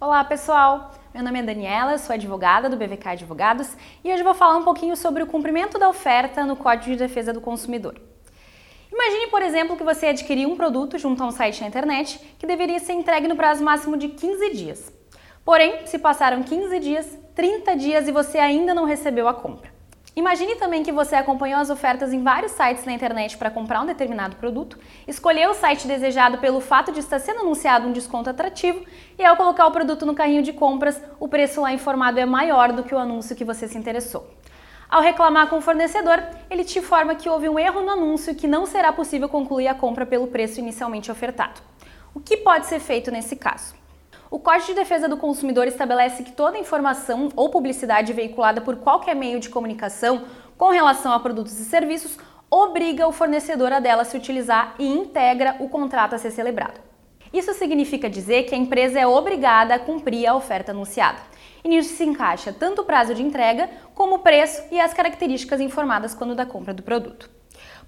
Olá pessoal, meu nome é Daniela, sou advogada do BVK Advogados e hoje vou falar um pouquinho sobre o cumprimento da oferta no Código de Defesa do Consumidor. Imagine, por exemplo, que você adquiriu um produto junto a um site na internet que deveria ser entregue no prazo máximo de 15 dias. Porém, se passaram 15 dias, 30 dias e você ainda não recebeu a compra. Imagine também que você acompanhou as ofertas em vários sites na internet para comprar um determinado produto, escolheu o site desejado pelo fato de estar sendo anunciado um desconto atrativo e ao colocar o produto no carrinho de compras, o preço lá informado é maior do que o anúncio que você se interessou. Ao reclamar com o fornecedor, ele te informa que houve um erro no anúncio e que não será possível concluir a compra pelo preço inicialmente ofertado. O que pode ser feito nesse caso? O Código de Defesa do Consumidor estabelece que toda informação ou publicidade veiculada por qualquer meio de comunicação com relação a produtos e serviços obriga o fornecedor a dela se utilizar e integra o contrato a ser celebrado. Isso significa dizer que a empresa é obrigada a cumprir a oferta anunciada. E nisso se encaixa tanto o prazo de entrega, como o preço e as características informadas quando da compra do produto.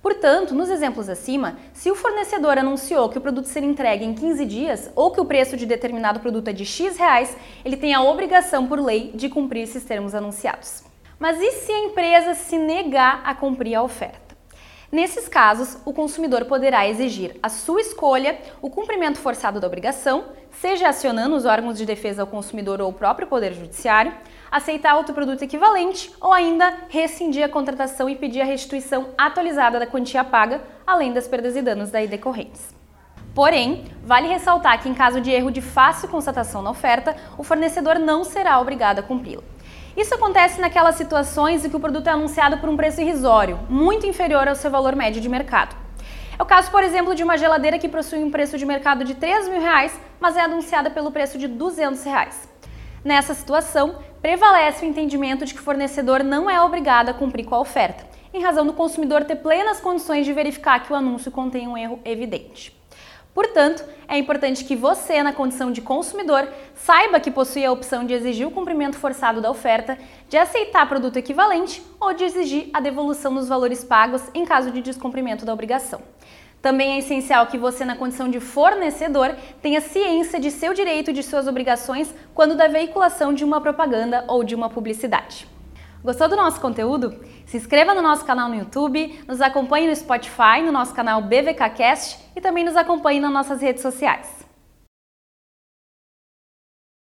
Portanto, nos exemplos acima, se o fornecedor anunciou que o produto será entregue em 15 dias ou que o preço de determinado produto é de X reais, ele tem a obrigação por lei de cumprir esses termos anunciados. Mas e se a empresa se negar a cumprir a oferta? Nesses casos, o consumidor poderá exigir a sua escolha o cumprimento forçado da obrigação, seja acionando os órgãos de defesa ao consumidor ou o próprio Poder Judiciário, aceitar outro produto equivalente ou ainda rescindir a contratação e pedir a restituição atualizada da quantia paga, além das perdas e danos daí decorrentes. Porém, vale ressaltar que em caso de erro de fácil constatação na oferta, o fornecedor não será obrigado a cumpri-la. Isso acontece naquelas situações em que o produto é anunciado por um preço irrisório, muito inferior ao seu valor médio de mercado. É o caso, por exemplo, de uma geladeira que possui um preço de mercado de 3 mil reais, mas é anunciada pelo preço de 200 reais. Nessa situação, prevalece o entendimento de que o fornecedor não é obrigado a cumprir com a oferta, em razão do consumidor ter plenas condições de verificar que o anúncio contém um erro evidente. Portanto, é importante que você, na condição de consumidor, saiba que possui a opção de exigir o cumprimento forçado da oferta, de aceitar produto equivalente ou de exigir a devolução dos valores pagos em caso de descumprimento da obrigação. Também é essencial que você, na condição de fornecedor, tenha ciência de seu direito e de suas obrigações quando da veiculação de uma propaganda ou de uma publicidade. Gostou do nosso conteúdo? Se inscreva no nosso canal no YouTube, nos acompanhe no Spotify, no nosso canal BVKcast e também nos acompanhe nas nossas redes sociais.